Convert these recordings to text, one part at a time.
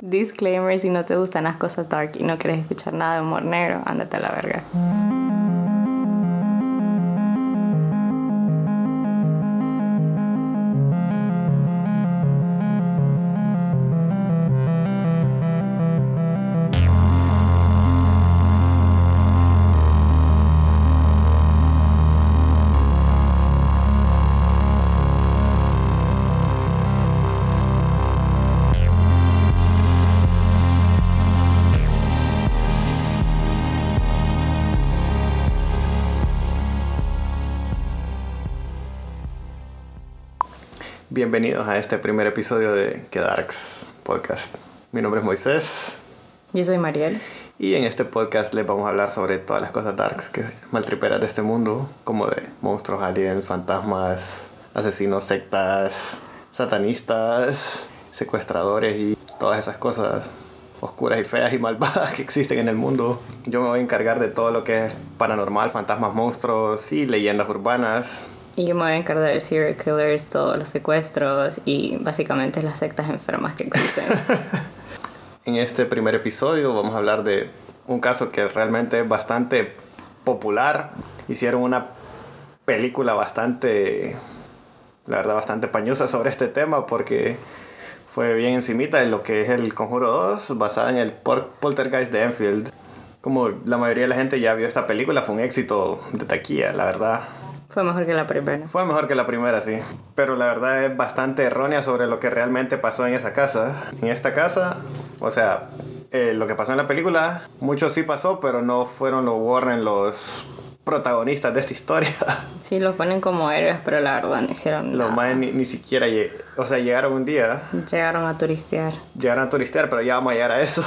Disclaimer, si no te gustan las cosas dark y no quieres escuchar nada de humor negro, ándate a la verga. Bienvenidos a este primer episodio de Que Darks Podcast. Mi nombre es Moisés Yo soy Mariel. y en este podcast les vamos a hablar sobre todas las cosas darks que maltriperas de este mundo, como de monstruos, aliens, fantasmas, asesinos, sectas, satanistas, secuestradores y todas esas cosas oscuras y feas y malvadas que existen en el mundo. Yo me voy a encargar de todo lo que es paranormal, fantasmas, monstruos y leyendas urbanas. Y yo me voy a encargar de serial killers, todos los secuestros y básicamente las sectas enfermas que existen. En este primer episodio vamos a hablar de un caso que realmente es bastante popular. Hicieron una película bastante, la verdad, bastante pañosa sobre este tema porque fue bien encimita de lo que es el Conjuro 2, basada en el Poltergeist de Enfield. Como la mayoría de la gente ya vio esta película, fue un éxito de taquilla, la verdad. Fue mejor que la primera. Fue mejor que la primera, sí. Pero la verdad es bastante errónea sobre lo que realmente pasó en esa casa. En esta casa, o sea, eh, lo que pasó en la película, mucho sí pasó, pero no fueron los Warren los protagonistas de esta historia. Sí, los ponen como héroes, pero la verdad no hicieron Los nada. más ni, ni siquiera, lleg- o sea, llegaron un día, Llegaron a turistear. llegaron a turistear, pero ya vamos a llegar a eso.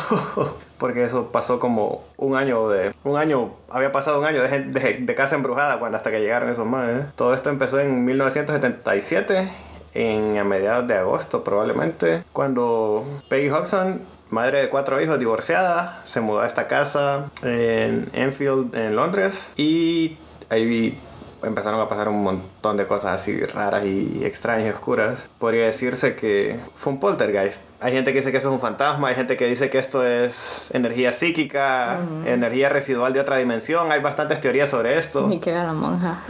Porque eso pasó como un año de... Un año, había pasado un año de, de, de casa embrujada cuando hasta que llegaron esos más. ¿eh? Todo esto empezó en 1977, en, a mediados de agosto probablemente, cuando Peggy Hodgson, madre de cuatro hijos, divorciada, se mudó a esta casa en Enfield, en Londres, y ahí vi- empezaron a pasar un montón de cosas así raras y extrañas y oscuras. Podría decirse que fue un poltergeist. Hay gente que dice que eso es un fantasma, hay gente que dice que esto es energía psíquica, energía residual de otra dimensión. Hay bastantes teorías sobre esto. Y que era la monja.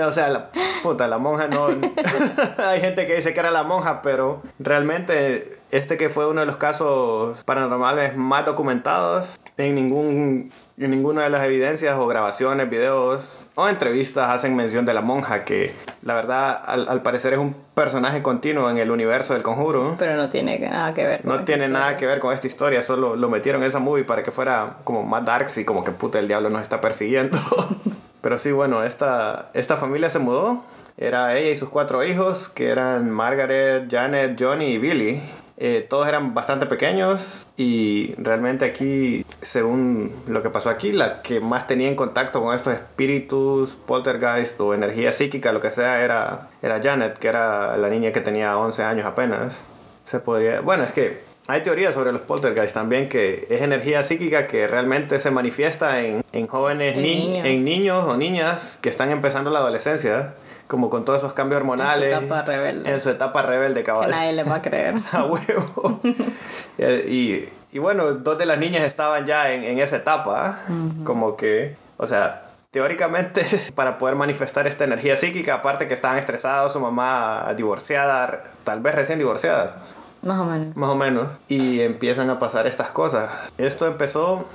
O sea, la puta, la monja no. Hay gente que dice que era la monja, pero realmente este que fue uno de los casos paranormales más documentados, en ningún en ninguna de las evidencias o grabaciones, videos o entrevistas hacen mención de la monja, que la verdad al, al parecer es un personaje continuo en el universo del conjuro. Pero no tiene nada que ver. con No tiene historia. nada que ver con esta historia, solo lo metieron en esa movie para que fuera como más darks y como que puta el diablo nos está persiguiendo. Pero sí, bueno, esta, esta familia se mudó. Era ella y sus cuatro hijos, que eran Margaret, Janet, Johnny y Billy. Eh, todos eran bastante pequeños y realmente aquí, según lo que pasó aquí, la que más tenía en contacto con estos espíritus, poltergeist o energía psíquica, lo que sea, era, era Janet, que era la niña que tenía 11 años apenas. Se podría... Bueno, es que hay teorías sobre los poltergeist también que es energía psíquica que realmente se manifiesta en, en jóvenes, En ni- niños. en niños o niñas que están empezando la adolescencia, como con todos esos cambios hormonales. etapa rebelde. En su etapa rebelde, Que cabal. nadie le va a creer. A huevo. y, y bueno, dos de las niñas estaban ya en, en esa etapa, como que, o sea, teóricamente para poder manifestar esta energía psíquica, aparte que estaban estresados, su mamá divorciada, tal vez recién divorciada, Más o menos. más o menos, y empiezan a pasar estas cosas. Esto empezó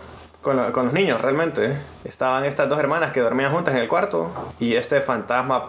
con, lo- con los niños, realmente. Estaban estas dos hermanas que dormían juntas en el cuarto y este fantasma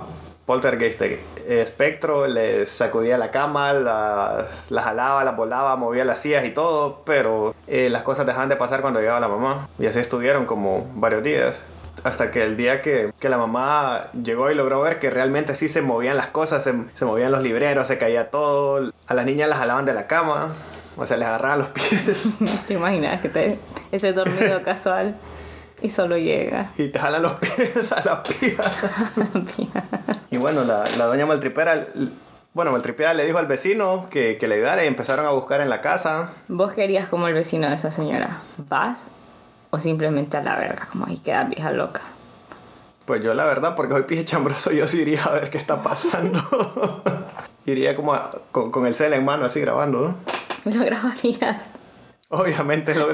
poltergeist eh, espectro les sacudía la cama, las, las jalaba, las volaba, movía las sillas y todo, pero eh, las cosas dejaban de pasar cuando llegaba la mamá. Y así estuvieron como varios días. Hasta que el día que, que la mamá llegó y logró ver que realmente sí se movían las cosas, se, se movían los libreros, se caía todo. A las niñas las jalaban de la cama, o sea, les agarraban los pies ¿Te imaginas que te ese dormido casual y solo llega? y te jalan los pies a la pija. Y bueno, la, la doña Maltripera, bueno, Maltripera le dijo al vecino que, que le ayudara y empezaron a buscar en la casa. ¿Vos querías como el vecino de esa señora? ¿Vas? ¿O simplemente a la verga? Como ahí queda vieja loca. Pues yo la verdad, porque hoy pije chambroso, yo sí iría a ver qué está pasando. iría como a- con, con el cel en mano así grabando. ¿no? Lo grabarías. Obviamente lo.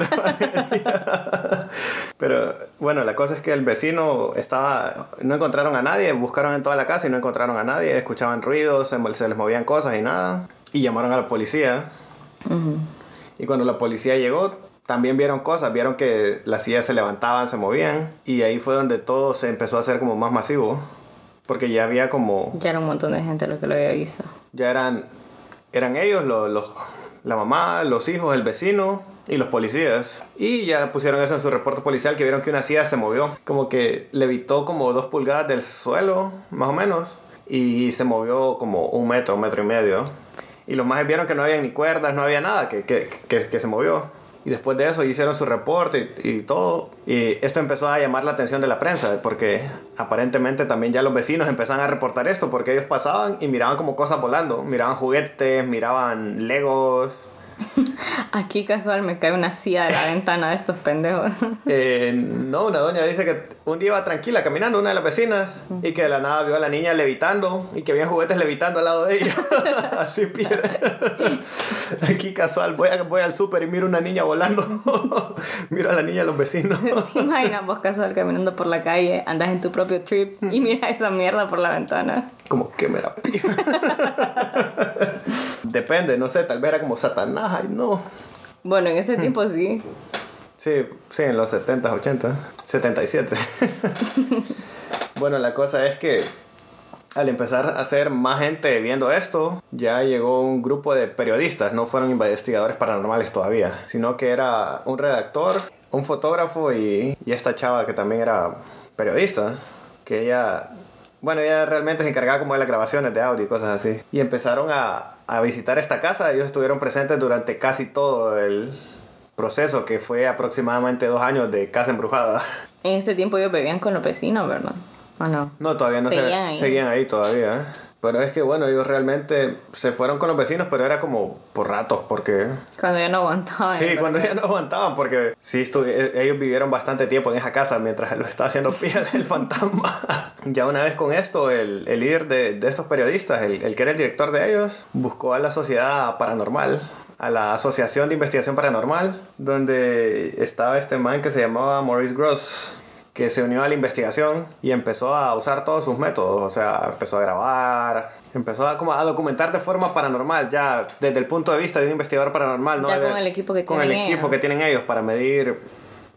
Pero bueno, la cosa es que el vecino estaba. No encontraron a nadie, buscaron en toda la casa y no encontraron a nadie. Escuchaban ruidos, se, se les movían cosas y nada. Y llamaron a la policía. Y cuando la policía llegó, también vieron cosas. Vieron que las sillas se levantaban, se movían. Y ahí fue donde todo se empezó a hacer como más masivo. Porque ya había como. Ya era un montón de gente lo que lo había visto. Ya eran. Eran ellos, los, los la mamá, los hijos, el vecino y los policías. Y ya pusieron eso en su reporte policial que vieron que una silla se movió. Como que levitó como dos pulgadas del suelo, más o menos. Y se movió como un metro, un metro y medio. Y los más vieron que no había ni cuerdas, no había nada, que, que, que, que se movió. Y después de eso hicieron su reporte y, todo. Y esto empezó a llamar la atención de la prensa, porque aparentemente también ya los vecinos empezaban a reportar esto, porque ellos pasaban y miraban como cosas volando. Miraban juguetes, miraban legos. Aquí casual me cae una silla de la ventana de estos pendejos. Eh, no, una doña dice que un día iba tranquila caminando, una de las vecinas, y que de la nada vio a la niña levitando y que había juguetes levitando al lado de ella. Así pierde. Aquí casual, voy, a, voy al súper y miro una niña volando. miro a la niña a los vecinos. ¿Te imaginas vos casual caminando por la calle, andas en tu propio trip y mira esa mierda por la ventana? Como que me la Depende, no sé, tal vez era como Satanás, ay no. Bueno, en ese tiempo sí. Sí, sí, en los 70, 80, 77. bueno, la cosa es que al empezar a ser más gente viendo esto, ya llegó un grupo de periodistas, no fueron investigadores paranormales todavía, sino que era un redactor, un fotógrafo y, y esta chava que también era periodista, que ella bueno, ella realmente se encargaba como de las grabaciones de audio y cosas así. Y empezaron a, a visitar esta casa. Ellos estuvieron presentes durante casi todo el proceso, que fue aproximadamente dos años de casa embrujada. En ese tiempo ellos bebían con los vecinos, ¿verdad? ¿O no? No, todavía no Seguían se, ahí. seguían ahí todavía. Pero es que bueno, ellos realmente se fueron con los vecinos, pero era como por ratos, porque... Cuando ya no aguantaban. Sí, cuando ya no aguantaban, porque sí, e- ellos vivieron bastante tiempo en esa casa mientras lo estaba haciendo pie el fantasma. ya una vez con esto, el, el líder de, de estos periodistas, el, el que era el director de ellos, buscó a la sociedad paranormal, a la Asociación de Investigación Paranormal, donde estaba este man que se llamaba Maurice Gross que se unió a la investigación y empezó a usar todos sus métodos, o sea, empezó a grabar, empezó a, como a documentar de forma paranormal, ya desde el punto de vista de un investigador paranormal, ¿no? Ya con el equipo que con el tienen equipo ellos. que tienen ellos para medir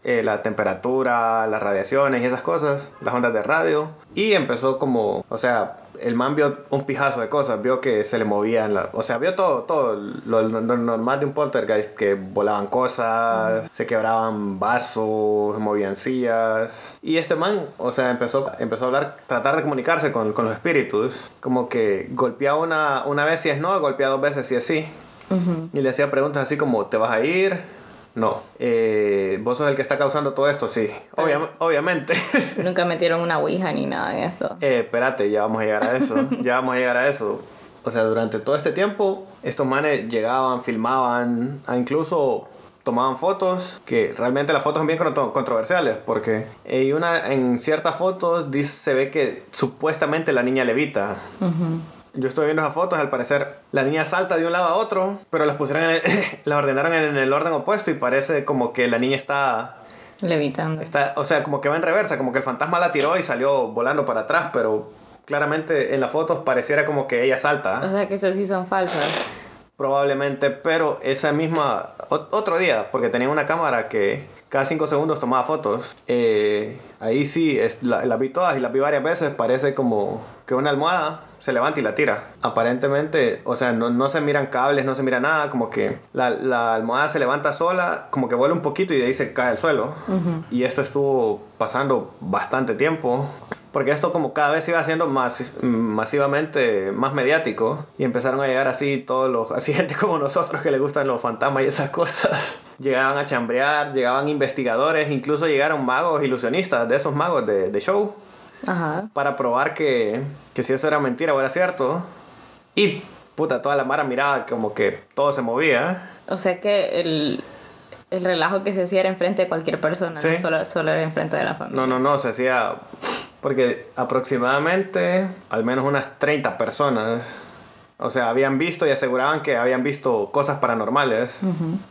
eh, la temperatura, las radiaciones y esas cosas, las ondas de radio. Y empezó como, o sea, el man vio un pijazo de cosas, vio que se le movían, la- o sea, vio todo, todo, lo, lo- lo normal de un poltergeist, que volaban cosas, se quebraban vasos, movían sillas. Y este man, o sea, empezó, empezó a hablar, tratar de comunicarse con, con los espíritus, como que golpeaba una, una vez si es no, golpeaba dos veces si es sí. Y le hacía preguntas así como, ¿te vas a ir? No. Eh, ¿Vos sos el que está causando todo esto? Sí. Obvia- obviamente. Nunca metieron una ouija ni nada en esto. eh, espérate, ya vamos a llegar a eso. ya vamos a llegar a eso. O sea, durante todo este tiempo, estos manes llegaban, filmaban, a incluso tomaban fotos, que realmente las fotos son bien contro- controversiales, porque hay una, en ciertas fotos dice, se ve que supuestamente la niña levita. Yo estoy viendo esas fotos, al parecer la niña salta de un lado a otro, pero las pusieron en el- las ordenaron en el orden opuesto y parece como que la niña está, Levitando. está, o sea, como que va en reversa, como que el fantasma la tiró y salió volando para atrás, pero claramente en las fotos pareciera como que ella salta, O sea que esas sí son falsas. probablemente, pero esa misma, ot- otro día, porque tenía una cámara que cada 5 segundos tomaba fotos, eh, ahí sí, es, la- las vi todas y las vi varias veces, parece como que una almohada se levanta y la tira. Aparentemente, o sea, no, no se miran cables, no se mira nada, como que la, la almohada se levanta sola, como que vuela un poquito y de ahí se cae al suelo. Y esto estuvo pasando bastante tiempo. Porque esto como cada vez iba haciendo más masivamente más mediático y empezaron a llegar así todos los así gente como nosotros que le gustan los fantasmas y esas cosas. Llegaban a chambrear, llegaban investigadores, incluso llegaron magos ilusionistas de esos magos de, de show Ajá. para probar que, que si eso era mentira o era cierto. Y puta, toda la mara miraba como que todo se movía. O sea que el, el relajo que se hacía era enfrente de cualquier persona, Sí. no solo, solo era enfrente de la familia. No, no, no, se hacía... Porque aproximadamente al menos unas 30 personas O sea, habían visto y aseguraban que habían visto cosas paranormales.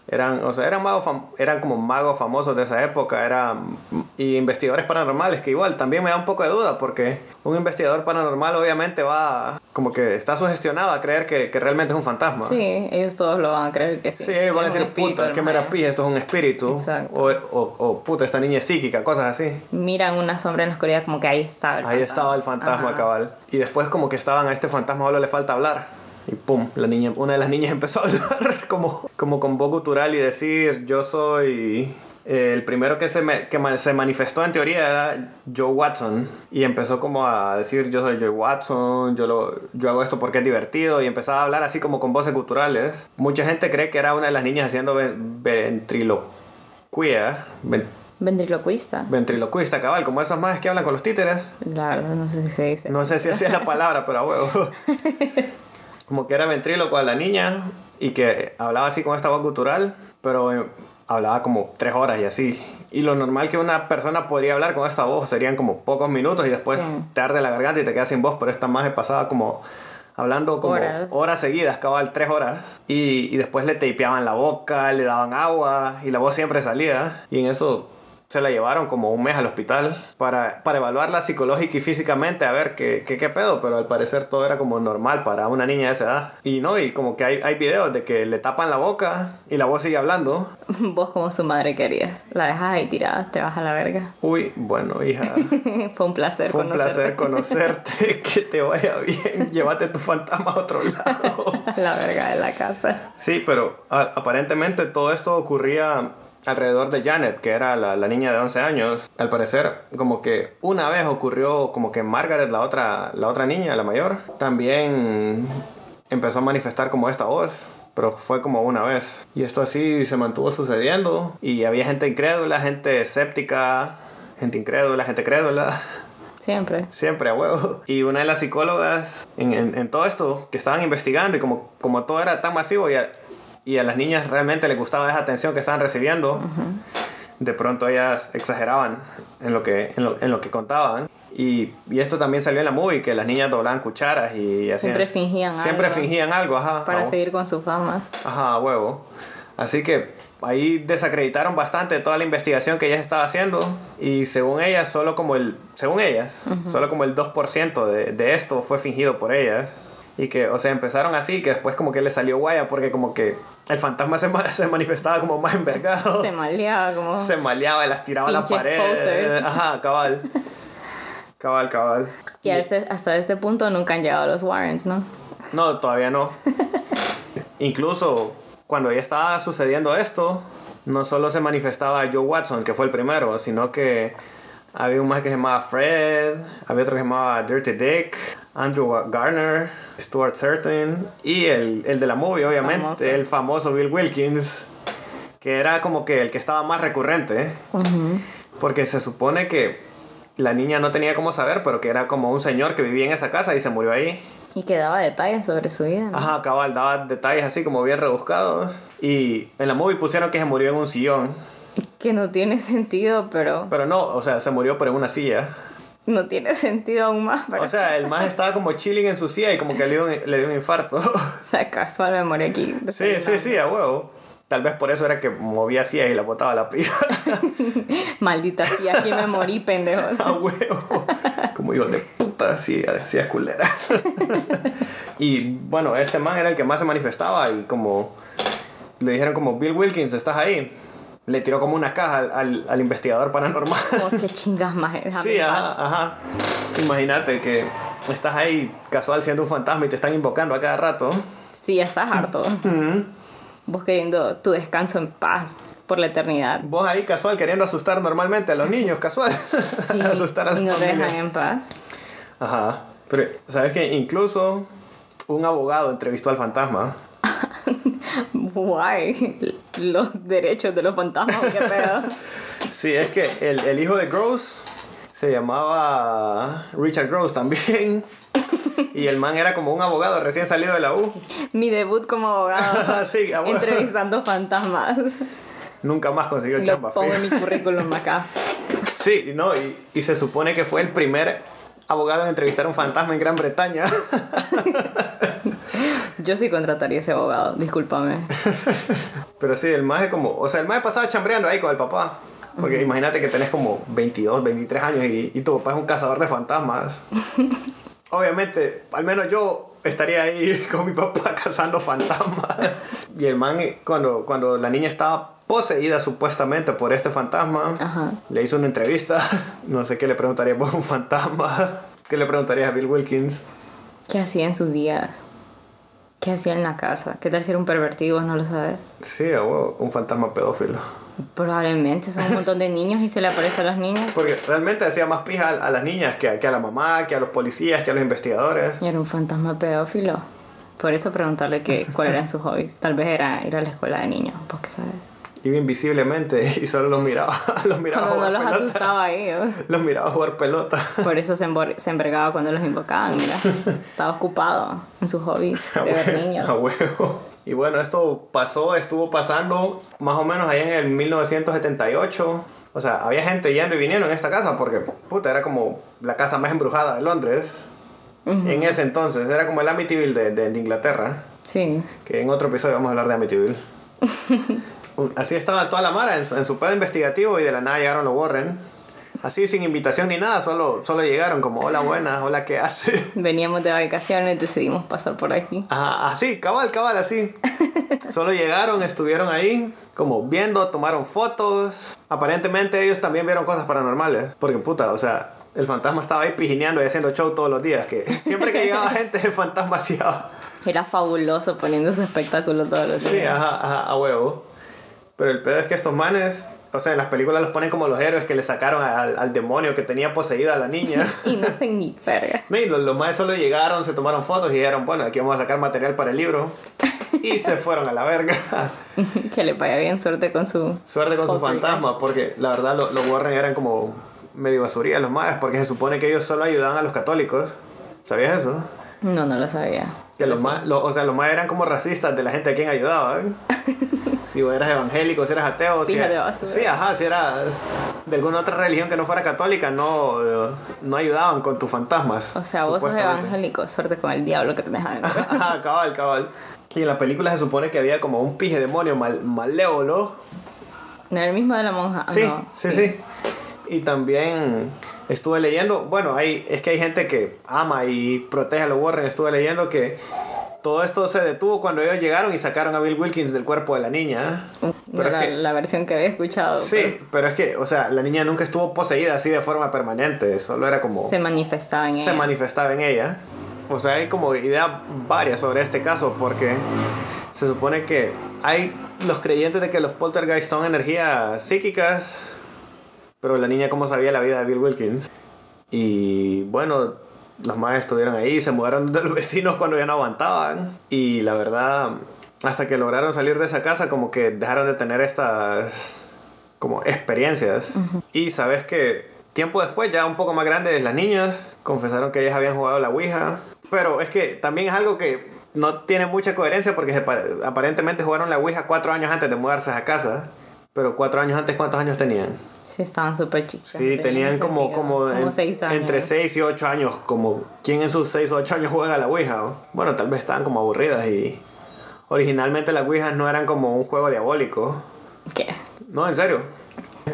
Eran, o sea, eran magos eran como magos famosos de esa época, eran y investigadores paranormales que igual también me da un poco de duda porque un investigador paranormal obviamente va como que está sugestionado a creer que, que realmente es un fantasma. Sí, ellos todos lo van a creer que sí. Sí, que van a decir, puta, Maya. mera pija, esto es un espíritu. Exacto. O, o, o, puta, esta niña es psíquica, cosas así. Miran una sombra en la oscuridad como que ahí estaba el Ahí estaba el fantasma Ajá. cabal. Y después como que estaban a este fantasma solo le falta hablar. Y pum, la niña, una de las niñas empezó a hablar como, como con voz gutural y decir, yo soy... eh, el primero que, se, me- que se manifestó en teoría era Joe Watson y empezó como a decir yo soy Joe Watson, yo, lo, yo hago esto porque es divertido y empezaba a hablar así como con voces guturales. Mucha gente cree que era una de las niñas haciendo ven- ventriloquía, ven- Ventriloquista. ventriloquista cabal, como esas más que hablan con los títeres. La verdad, no sé si se dice. No sé si así es la palabra, pero a huevo. Como que era ventríloco a la niña y que hablaba así con esta voz gutural, pero eh, hablaba como tres horas y así. Y lo normal que una persona podría hablar con esta voz serían como pocos minutos y después Sí. te arde la garganta y te quedas sin voz, pero esta más pasaba como hablando como Horas. horas, seguidas, cabal, tres horas. Y, y después le tapeaban la boca, le daban agua y la voz siempre salía. Y en eso se la llevaron como un mes al hospital para, para evaluarla psicológica y físicamente a ver qué, qué, qué pedo, pero al parecer todo era como normal para una niña de esa edad. Y no, y como que hay, hay videos de que le tapan la boca y la voz sigue hablando. Vos como su madre querías. La dejas ahí tirada, te vas a la verga. Uy, bueno, hija, Fue un placer fue un conocerte. placer conocerte, que te vaya bien, llévate tu fantasma a otro lado. la verga de la casa. Sí, pero a- aparentemente todo esto ocurría alrededor de Janet, que era la, la niña de 11 años. Al parecer, como que una vez ocurrió como que Margaret, la otra, la otra niña, la mayor, también empezó a manifestar como esta voz. Pero fue como una vez. Y esto así se mantuvo sucediendo. Y había gente incrédula, gente escéptica, gente incrédula, gente crédula. Siempre. Siempre a huevo. Y una de las psicólogas en, en- en todo esto que estaban investigando y como, como todo era tan masivo y a, y a las niñas realmente les gustaba esa atención que estaban recibiendo, de pronto ellas exageraban en lo que, en lo, en lo que contaban. Y, y esto también salió en la movie, que las niñas doblaban cucharas y hacían... Siempre fingían Siempre algo. fingían algo, ajá. Para seguir con su fama. Ajá, huevo. Así que ahí desacreditaron bastante toda la investigación que ellas estaban haciendo y según ellas, solo como el, según ellas, solo como el 2% de, de esto fue fingido por ellas. Y que, o sea, empezaron así, que después como que les salió guaya porque como que el fantasma se, ma- se manifestaba como más envergado. Se maleaba como... Se maleaba y las tiraba a la pared. posers. Ajá, cabal. Cabal, cabal. Y a ese- hasta este punto nunca han llegado los Warrens, ¿no? No, todavía no. Incluso cuando ya estaba sucediendo esto, no solo se manifestaba Joe Watson, que fue el primero, sino que había un más que se llamaba Fred, había otro que se llamaba Dirty Dick, Andrew Garner, Stuart Certain y el, el de la movie, obviamente, Famoso. el famoso Bill Wilkins, que era como que el que estaba más recurrente, porque se supone que la niña no tenía cómo saber, pero que era como un señor que vivía en esa casa y se murió ahí. Y que daba detalles sobre su vida. ¿no? Ajá, cabal, daba detalles así como bien rebuscados. Y en la movie pusieron que se murió en un sillón. Que no tiene sentido, pero Pero no, o sea, se murió por en una silla. No tiene sentido aún más. Pero... O sea, el más estaba como chilling en su silla y como que le dio un, le dio un infarto. O sea, casual me morí aquí. sí, sí, sí, a huevo. Tal vez por eso era que movía sillas y la botaba a la pija. Maldita sí, aquí me morí, pendejos. a huevo. Como hijo de puta, sí, así es culera. y bueno, este man era el que más se manifestaba y como le dijeron como Bill Wilkins, ¿estás ahí? Le tiró como una caja al, al, al investigador paranormal. Como que chingas más. sí, ajá, ajá. Imagínate que estás ahí casual siendo un fantasma y te están invocando a cada rato. Sí, ya estás harto. Vos queriendo tu descanso en paz por la eternidad. Vos ahí casual queriendo asustar normalmente a los niños, casual. Sí, asustar a las y no te dejan en paz. Ajá. Pero, ¿sabes qué? Incluso un abogado entrevistó al fantasma. Why? Los derechos de los fantasmas, ¿o qué pedo. Sí, es que el, el hijo de Gross se llamaba Richard Gross también. Y el man era como un abogado recién salido de la U. Mi debut como abogado. sí, entrevistando fantasmas. Nunca más consiguió Lo chamba. pongo en mi currículum acá. Sí, no, y, y se supone que fue el primer abogado en entrevistar a un fantasma en Gran Bretaña. Yo sí contrataría ese abogado, discúlpame. Pero sí, el maje como... O sea, el maje pasaba chambreando ahí con el papá. Porque imagínate que tenés como 22, 23 años y, y tu papá es un cazador de fantasmas. Obviamente, al menos yo estaría ahí con mi papá cazando fantasmas. Y el man, cuando, cuando la niña estaba poseída supuestamente por este fantasma, Ajá. le hizo una entrevista. No sé qué le preguntaría por un fantasma. ¿Qué le preguntarías a Bill Wilkins? ¿Qué hacía en sus días? ¿Qué hacía en la casa? ¿Qué tal si era un pervertido? No lo sabes. Sí, a huevo, un fantasma pedófilo. Probablemente son un montón de niños y se le aparece a los niños. Porque realmente hacía más pija a, a las niñas que a, que a la mamá, que a los policías, que a los investigadores. Y era un fantasma pedófilo. Por eso preguntarle que, cuáles eran sus hobbies. Tal vez era ir a la escuela de niños, pues qué sabes. Iba invisiblemente y solo los miraba. Los miraba Cuando no jugar los pelota. asustaba a ellos. Los miraba jugar pelota. Por eso se, se envergaba cuando los invocaban, mira. Estaba ocupado en sus hobbies de ver niños. A huevo. Y bueno, esto pasó, estuvo pasando más o menos allá en el 1978. O sea, había gente yendo y viniendo en esta casa porque, puta, era como la casa más embrujada de Londres. En ese entonces, era como el Amityville de, de, de Inglaterra. Sí. Que en otro episodio vamos a hablar de Amityville. Así estaba toda la Mara en su, en su pedo investigativo y de la nada llegaron los Warren. Así sin invitación ni nada, solo, solo llegaron como hola buena, hola qué hace. Veníamos de vacaciones, decidimos pasar por aquí. Ajá, así, cabal, cabal, así. Solo llegaron, estuvieron ahí, como viendo, tomaron fotos. Aparentemente ellos también vieron cosas paranormales. Porque puta, o sea, el fantasma estaba ahí pijineando y haciendo show todos los días. Que siempre que llegaba gente, el fantasma hacía. Era fabuloso poniendo su espectáculo todos los días. Sí, ajá, ajá, a huevo. Pero el pedo es que estos manes, o sea, en las películas los ponen como los héroes que le sacaron al, al demonio que tenía poseída a la niña. Y no sé ni verga. No, y los, los maes solo llegaron, se tomaron fotos y dijeron, bueno, aquí vamos a sacar material para el libro. Y se fueron a la verga. que le vaya bien suerte con su... Suerte con su fantasma, porque la verdad lo- los Warren eran como medio basuría los maes, porque se supone que ellos solo ayudaban a los católicos. ¿Sabías eso? No, no lo sabía. Que los maes, lo- o sea, los maes eran como racistas de la gente a quien ayudaban. si vos eras evangélico, si eras ateo, si, sí, ajá, si eras de alguna otra religión que no fuera católica, no, no ayudaban con tus fantasmas. O sea, vos sos evangélico, suerte con el diablo que tenés adentro. Ajá, cabal, cabal. Y en la película se supone que había como un pije demonio mal, malévolo ¿No era el mismo de la monja? Sí, No, sí, sí, Y también estuve leyendo, bueno, hay, es que hay gente que ama y protege a los Warren. Estuve leyendo que todo esto se detuvo cuando ellos llegaron y sacaron a Bill Wilkins del cuerpo de la niña. No Pero era es que, la versión que había escuchado. sí, pero es que, o sea, la niña nunca estuvo poseída así de forma permanente. Solo era como... Se manifestaba en se ella. manifestaba en ella. O sea, hay como ideas varias sobre este caso porque se supone que hay los creyentes de que los poltergeist son energías psíquicas, pero la niña cómo sabía la vida de Bill Wilkins. Y bueno, los madres estuvieron ahí, se mudaron de los vecinos cuando ya no aguantaban. Y la verdad, hasta que lograron salir de esa casa, como que dejaron de tener estas como experiencias. Y sabes que tiempo después, ya un poco más grandes, las niñas confesaron que ellas habían jugado la Ouija. Pero es que también es algo que no tiene mucha coherencia porque se pa- aparentemente jugaron la Ouija cuatro años antes de mudarse a casa. Pero cuatro años antes, ¿cuántos años tenían? Sí, estaban súper chicos. Sí, tenían como, como, como en- seis años. entre 6 y 8 años. Como, ¿quién en sus 6 o 8 años juega a la Ouija? Bueno, tal vez estaban como aburridas y... Originalmente las Ouijas no eran como un juego diabólico. ¿Qué? No, en serio.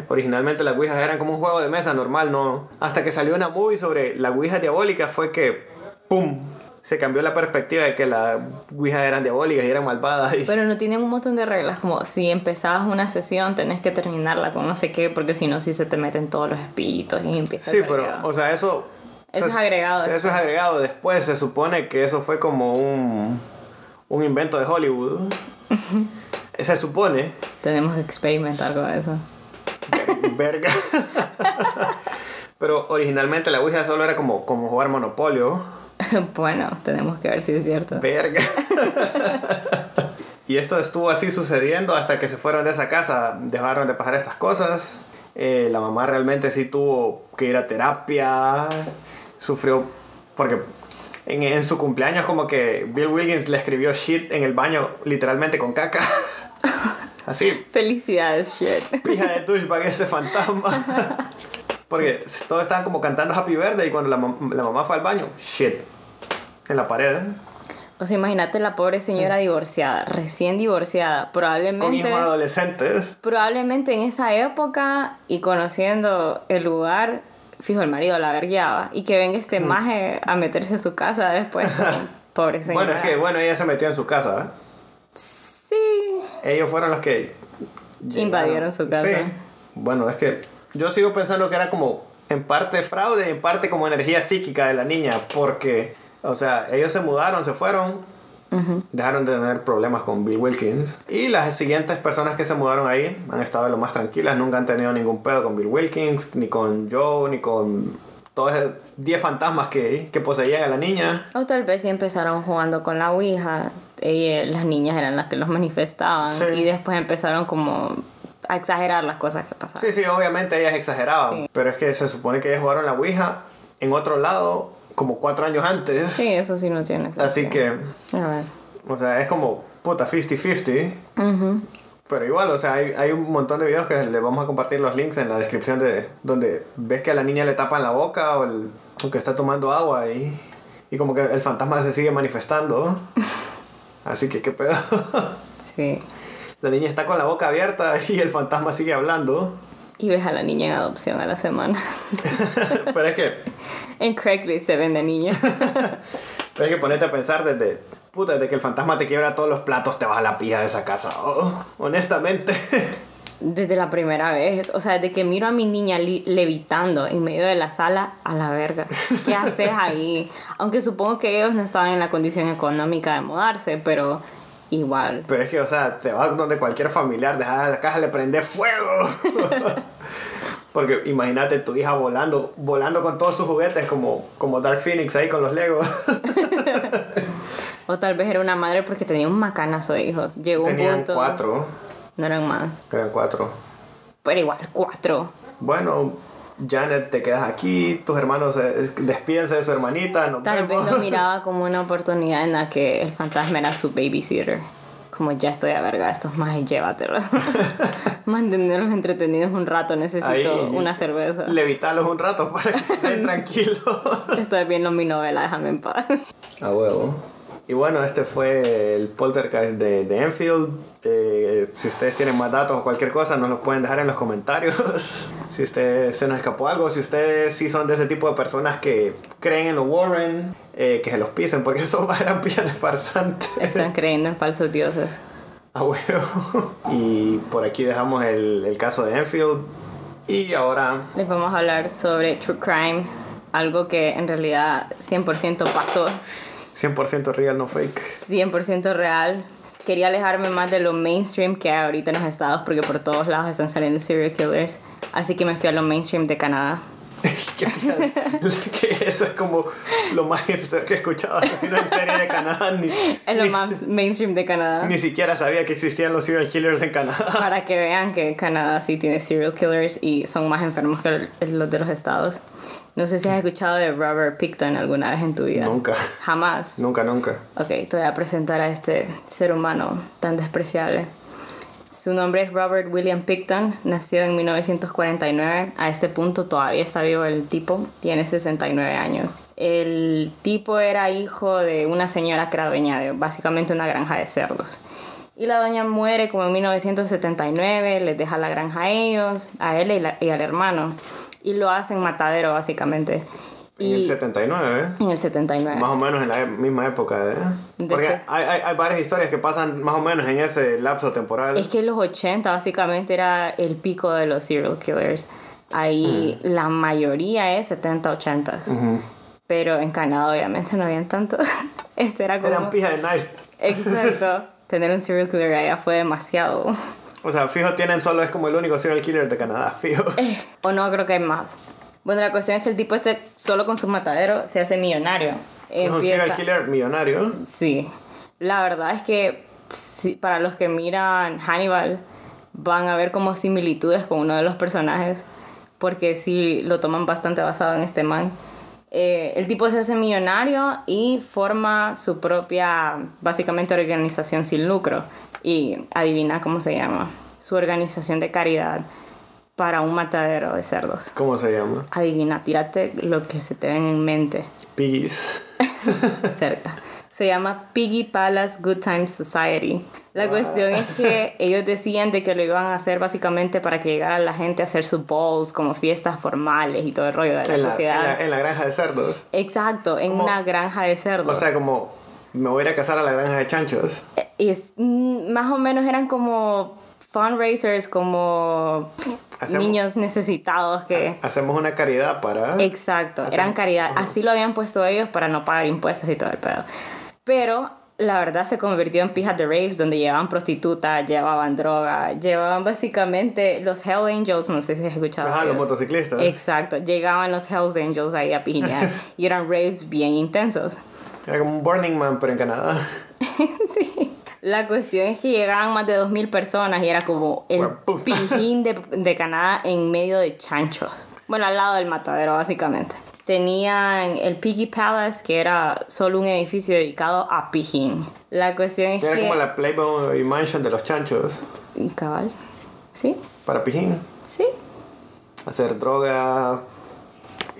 Originalmente las Ouijas eran como un juego de mesa normal, no. Hasta que salió una movie sobre la Ouija diabólica fue que ¡pum! Se cambió la perspectiva de que las Ouijas eran diabólicas y eran malvadas. Y... Pero no tienen un montón de reglas, como si empezabas una sesión tenés que terminarla con no sé qué, porque si no, si se te meten todos los espíritus y empieza Sí, el pero, o sea, eso... Eso o es agregado Eso es agregado después. Se supone que eso fue como un, un invento de Hollywood. se supone. Tenemos que experimentar con eso. Verga. Pero originalmente la Ouija solo era como, como jugar Monopolio. bueno, tenemos que ver si es cierto. Verga. y esto estuvo así sucediendo hasta que se fueron de esa casa. Dejaron de pasar estas cosas. Eh, la mamá realmente sí tuvo que ir a terapia. Sufrió porque en, en su cumpleaños como que Bill Wilkins le escribió shit en el baño literalmente con caca. Así, Felicidades, shit. pija de douchebag ese fantasma. Porque todos estaban como cantando Happy Birthday y cuando la, la mamá fue al baño, shit. En la pared. O sea, imagínate la pobre señora divorciada, recién divorciada, Con probablemente... hijos adolescentes. Probablemente en esa época y conociendo el lugar, fijo, el marido la vergueaba. Y que venga este maje a meterse a su casa después. Pobre señora. Bueno, es que bueno, ella se metió en su casa. Sí. Ellos fueron los que Invadieron su casa. Sí. Bueno, es que yo sigo pensando que era como en parte fraude y en parte como energía psíquica de la niña, porque, o sea, ellos se mudaron, se fueron, dejaron de tener problemas con Bill Wilkins. Y las siguientes personas que se mudaron ahí han estado lo más tranquilas, nunca han tenido ningún pedo con Bill Wilkins, ni con Joe, ni con todos esos 10 fantasmas que, que poseían a la niña. O tal vez sí empezaron jugando con la Ouija. Ella- las niñas eran las que los manifestaban. Sí. Y después empezaron como a exagerar las cosas que pasaban. Sí, sí, obviamente ellas exageraban, Sí. pero es que se supone que ellas jugaron la Ouija en otro lado como cuatro años antes. Sí, eso sí no tiene sentido. Así que, A ver. o sea, es como puta 50-50. Pero igual, o sea, hay, hay un montón de videos que le vamos a compartir los links en la descripción de donde ves que a la niña le tapan la boca o, el, o que está tomando agua y, y como que el fantasma se sigue manifestando. Así que qué pedo. Sí. La niña está con la boca abierta y el fantasma sigue hablando. Y ves a la niña en adopción a la semana. Pero es que en Craigslist se vende niña. Pero hay que ponerte a pensar desde, puta, desde que el fantasma te quiebra todos los platos, te vas a la pija de esa casa. Oh, honestamente. Desde la primera vez. O sea, desde que miro a mi niña levitando en medio de la sala, a la verga. ¿Qué haces ahí? Aunque supongo que ellos no estaban en la condición económica de mudarse, pero igual. Pero es que, o sea, te vas donde cualquier familiar, dejas la caja, le prende fuego. Porque imagínate tu hija volando, volando con todos sus juguetes como, como Dark Phoenix ahí con los Legos. O tal vez era una madre porque tenía un macanazo de hijos. Llegó un Tenían punto. cuatro. No eran más. Eran cuatro. Pero igual, cuatro. Bueno, Janet, te quedas aquí, tus hermanos eh, despídense de su hermanita, nos Tal vez lo miraba como una oportunidad en la que el fantasma era su babysitter. Como ya estoy a verga, estos más llévatelos. Mantenerlos entretenidos un rato, necesito Ahí, una cerveza. Levitalos un rato para que estén tranquilos. Estoy viendo mi novela, déjame en paz. A huevo. Y bueno, este fue el poltergeist de, de Enfield. Eh, si ustedes tienen más datos o cualquier cosa, nos lo pueden dejar en los comentarios. si ustedes se nos escapó algo, si ustedes sí son de ese tipo de personas que creen en los Warren, eh, que se los pisen, porque esos eran pillas de farsantes. Están creyendo en falsos dioses. A huevo. Y por aquí dejamos el, el caso de Enfield. Y ahora Les vamos a hablar sobre True Crime, algo que en realidad 100% pasó, 100% real, no fake. 100% real. Quería alejarme más de lo mainstream que hay ahorita en los estados porque por todos lados están saliendo serial killers. Así que me fui a lo mainstream de Canadá. que, eso es como lo más hipster que he escuchado asesino en serie de Canadá ni, Es lo ni, más mainstream de Canadá. ni siquiera sabía que existían los serial killers en Canadá Para que vean que Canadá sí tiene serial killers y son más enfermos que los de los estados. No sé si has escuchado de Robert Picton alguna vez en tu vida. nunca Jamás. nunca nunca Ok, te voy a presentar a este ser humano tan despreciable. Su nombre es Robert William Picton, nació en 1949. A este punto todavía está vivo el tipo, tiene 69 años. El tipo era hijo de una señora que era dueña de básicamente una granja de cerdos. Y la doña muere como en 1979, les deja la granja a ellos, a él y, la- y al hermano. Y lo hacen matadero básicamente. en el Y 79 en el 79. más o menos en la e- misma época ¿eh? De porque este- hay, hay, hay varias historias que pasan más o menos en ese lapso temporal Es que en los 80 básicamente era el pico de los serial killers. Ahí la mayoría es 70, 80. Pero en Canadá obviamente no habían tantos. Este era como... eran pija de nice Exacto. Tener un serial killer allá fue demasiado. O sea fijo tienen solo es como el único serial killer de Canadá fijo O no, creo que hay más. Bueno, la cuestión es que el tipo este solo con su matadero se hace millonario. es un serial killer millonario Sí. La verdad es que sí, para los que miran Hannibal van a ver como similitudes con uno de los personajes porque sí lo toman bastante basado en este man. Eh, el tipo se hace millonario y forma su propia, básicamente, organización sin lucro. Y adivina cómo se llama. Su organización de caridad para un matadero de cerdos. ¿cómo se llama? Adivina, tírate lo que se te ven en mente Piggies cerca. Se llama Piggy Palace Good Times Society. La cuestión es que ellos decían de que lo iban a hacer básicamente para que llegara la gente a hacer sus balls, como fiestas formales y todo el rollo de la En la, sociedad. en la- en la granja de cerdos. Exacto, en Como- una granja de cerdos. O sea, como me voy a ir a casar a la granja de chanchos. y es, mm, más o menos eran como fundraisers, como Hacemos- niños necesitados que... Hacemos una caridad para... Exacto, Hacemos- eran caridad. Así lo habían puesto ellos para no pagar impuestos y todo el pedo. Pero la verdad se convirtió en pijas de raves donde llevaban prostitutas, llevaban droga, llevaban básicamente los Hell Angels, no sé si has escuchado. Ajá, los motociclistas. Exacto, llegaban los Hells Angels ahí a pijinear y eran raves bien intensos. Era como un Burning Man, pero en Canadá. sí. La cuestión es que llegaban más de 2.000 personas y era como el pijín de, de Canadá en medio de chanchos. Bueno, al lado del matadero, básicamente. Tenían el Piggy Palace, que era solo un edificio dedicado a pijín. La cuestión es Era que... como la Playboy Mansion de los chanchos. Cabal. ¿Sí? Para pijín. Sí. Hacer droga,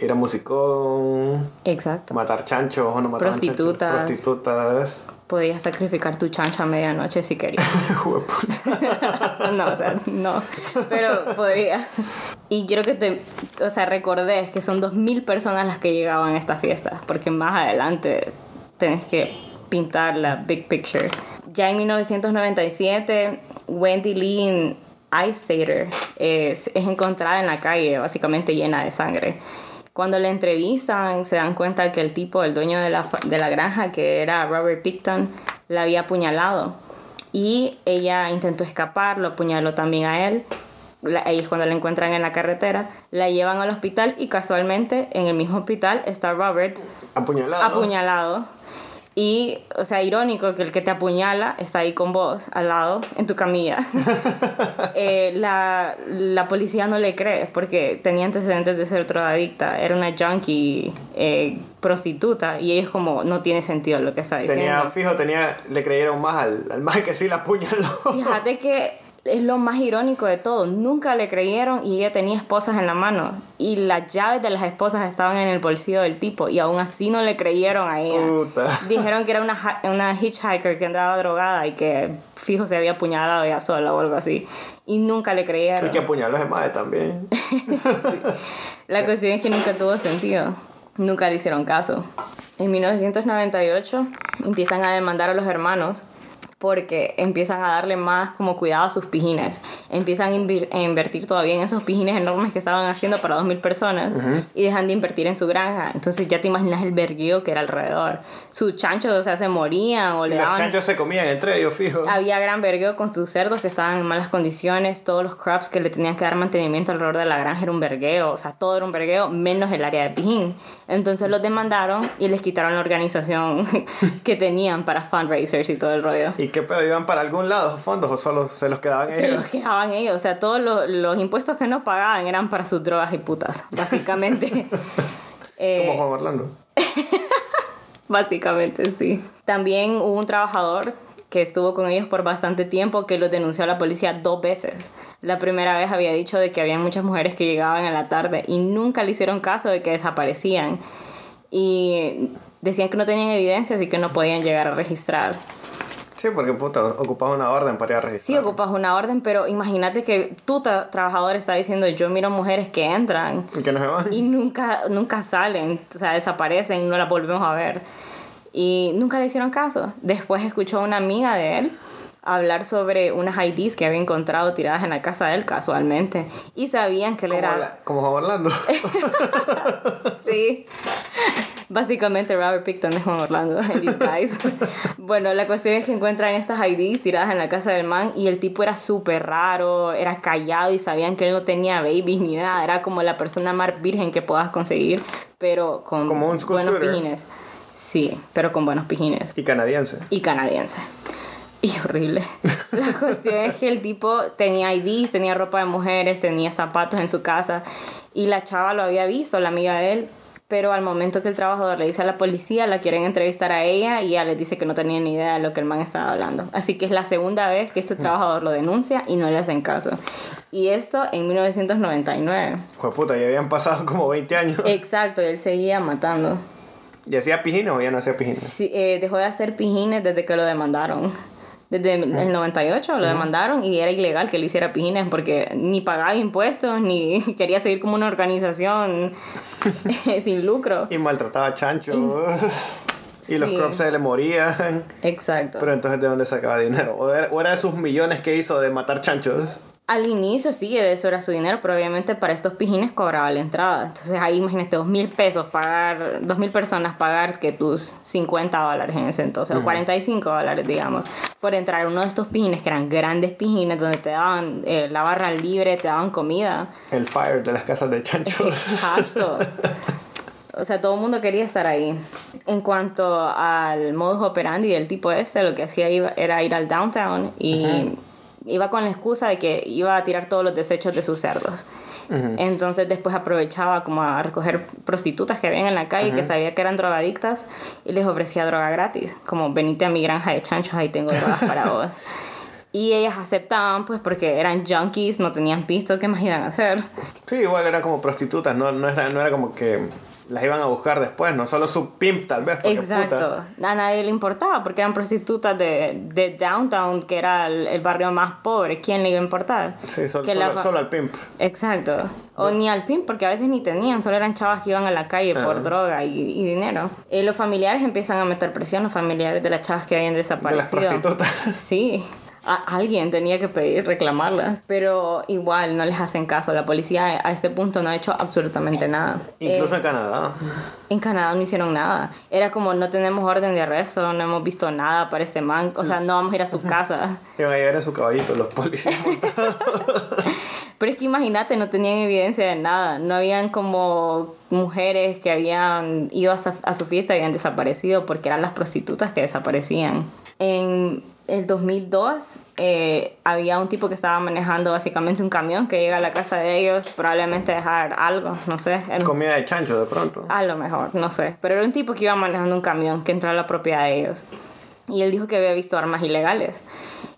ir a musicón, Exacto. matar chanchos o no matar Prostitutas. chanchos. Prostitutas. Podías sacrificar tu chancha a medianoche si querías. No, o sea, no. Pero podrías. Y quiero que te, o sea, recordes que son 2.000 personas las que llegaban a esta fiesta, porque más adelante tenés que pintar la big picture. Ya en 1997, Wendy Lynn Eistater es, es encontrada en la calle, básicamente llena de sangre. Cuando la entrevistan, se dan cuenta que el tipo, el dueño de la, de la granja, que era Robert Picton, la había apuñalado. Y ella intentó escapar, lo apuñaló también a él. La- ahí es cuando la encuentran en la carretera, la llevan al hospital y casualmente en el mismo hospital está Robert Apuñalado. apuñalado. Y, o sea, irónico que el que te apuñala está ahí con vos, al lado, en tu camilla. Eh, la, la policía no le cree porque tenía antecedentes de ser drogadicta. Era una junkie eh, prostituta y ella es como, no tiene sentido lo que está diciendo. Tenía, fijo, tenía, le creyeron más al, al más que sí la apuñaló. Fíjate que es lo más irónico de todo. Nunca le creyeron y ella tenía esposas en la mano. Y las llaves de las esposas estaban en el bolsillo del tipo. Y aún así no le creyeron a ella. Puta. Dijeron que era una, una hitchhiker que andaba drogada y que fijo se había apuñalado ella sola o algo así. Y nunca le creyeron. Y que apuñaló a madre también. La cuestión es que nunca tuvo sentido. Nunca le hicieron caso. En 1998 empiezan a demandar a los hermanos porque empiezan a darle más como cuidado a sus pijines. Empiezan a, a invertir todavía en esos pijines enormes que estaban haciendo para 2.000 personas y dejan de invertir en su granja. Entonces ya te imaginas el vergueo que era alrededor. Sus chanchos, o sea, se morían o le Los daban chanchos se comían entre ellos, fijo. había gran vergueo con sus cerdos que estaban en malas condiciones, todos los crops que le tenían que dar mantenimiento alrededor de la granja era un vergueo, o sea, todo era un vergueo, menos el área de pijín. Entonces los demandaron y les quitaron la organización que tenían para fundraisers y todo el rollo. ¿Y qué pedo? ¿Iban para algún lado esos fondos o solo se los quedaban Se ellos? los quedaban ellos, o sea, todos los, los impuestos que no pagaban eran para sus drogas y putas, básicamente. Eh, Como Juan Orlando. Básicamente, sí. También hubo un trabajador que estuvo con ellos por bastante tiempo que los denunció a la policía dos veces. La primera vez había dicho de que había muchas mujeres que llegaban en la tarde y nunca le hicieron caso de que desaparecían. Y decían que no tenían evidencias y que no podían llegar a registrar. Sí, porque puta, ocupaba una orden para ir a Sí, registrar. ocupas una orden, pero imagínate que tu tra- trabajador está diciendo, yo miro mujeres que entran ¿Y que no se van? y nunca, nunca salen, o sea, desaparecen y no las volvemos a ver. Y nunca le hicieron caso. Después escuchó a una amiga de él hablar sobre unas IDs que había encontrado tiradas en la casa de él casualmente. Y sabían que él Como, era... la- como Juan Orlando. Sí. Básicamente Robert Picton es Juan Orlando en disguise. bueno, la cuestión es que encuentran estas IDs tiradas en la casa del man y el tipo era súper raro, era callado y sabían que él no tenía babies ni nada. Era como la persona más virgen que puedas conseguir, pero con Como buenos pijines. Sí, pero con buenos pijines. y canadiense. Y canadiense. Y horrible. La cuestión es que el tipo tenía IDs, tenía ropa de mujeres, tenía zapatos en su casa. Y la chava lo había visto, la amiga de él. Pero al momento que el trabajador le dice a la policía, la quieren entrevistar a ella y ella les dice que no tenía ni idea de lo que el man estaba hablando. Así que es la segunda vez que este trabajador lo denuncia y no le hacen caso. Y esto en 1999. Joder, puta, ya habían pasado como 20 años. Exacto, y él seguía matando. ¿Y hacía pijines o ya no hacía pijines? Sí, eh, dejó de hacer pijines desde que lo demandaron. Desde el 98 lo demandaron y era ilegal que le hiciera pijines porque ni pagaba impuestos ni quería seguir como una organización sin lucro. Y maltrataba chanchos. Y los Sí. crops se le morían. Exacto. Pero entonces, ¿de dónde sacaba dinero? ¿O era, o era de sus millones que hizo de matar chanchos? Al inicio sí, de eso era su dinero, pero obviamente para estos pijines cobraba la entrada. Entonces ahí imagínate, dos mil pesos pagar, dos mil personas pagar que tus 50 dólares en ese entonces, o 45 dólares, digamos, por entrar a uno de estos pijines que eran grandes pijines donde te daban eh, la barra libre, te daban comida. El fire de las casas de chanchos. Exacto. O sea, todo el mundo quería estar ahí. En cuanto al modus operandi del tipo este, lo que hacía era ir al downtown y iba con la excusa de que iba a tirar todos los desechos de sus cerdos. Entonces después aprovechaba como a recoger prostitutas que habían en la calle que sabía que eran drogadictas y les ofrecía droga gratis. Como venite a mi granja de chanchos, ahí tengo drogas para vos. Y ellas aceptaban pues porque eran junkies, no tenían pisto, ¿qué más iban a hacer? Sí, igual era como prostitutas, no, no, era, no era como que las iban a buscar después, no solo su pimp tal vez. Exacto. puta. A nadie le importaba porque eran prostitutas de, de downtown, que era el, el barrio más pobre. ¿Quién le iba a importar? Sí, sol- Que solo, la solo al pimp. Exacto. O ni al fin, porque a veces ni tenían, solo eran chavas que iban a la calle por droga y, y dinero. Eh, los familiares empiezan a meter presión, los familiares de las chavas que habían De las desaparecido. prostitutas. Sí. A- alguien tenía que pedir, reclamarlas. Pero igual no les hacen caso. La policía a este punto no ha hecho absolutamente nada. Incluso Eh, en Canadá. en Canadá no hicieron nada. Era como no tenemos orden de arresto, no hemos visto nada para este man. O sea, no vamos a ir a su casa. Iban a llegar en su caballito los policías. Pero es que imagínate, no tenían evidencia de nada. No habían como mujeres que habían ido a, a su fiesta y habían desaparecido porque eran las prostitutas que desaparecían. En el 2002 eh, había un tipo que estaba manejando básicamente un camión que llega a la casa de ellos, probablemente dejar algo, no sé. era Comida de chancho de pronto. A lo mejor, no sé. Pero era un tipo que iba manejando un camión que entró a la propiedad de ellos. Y él dijo que había visto armas ilegales.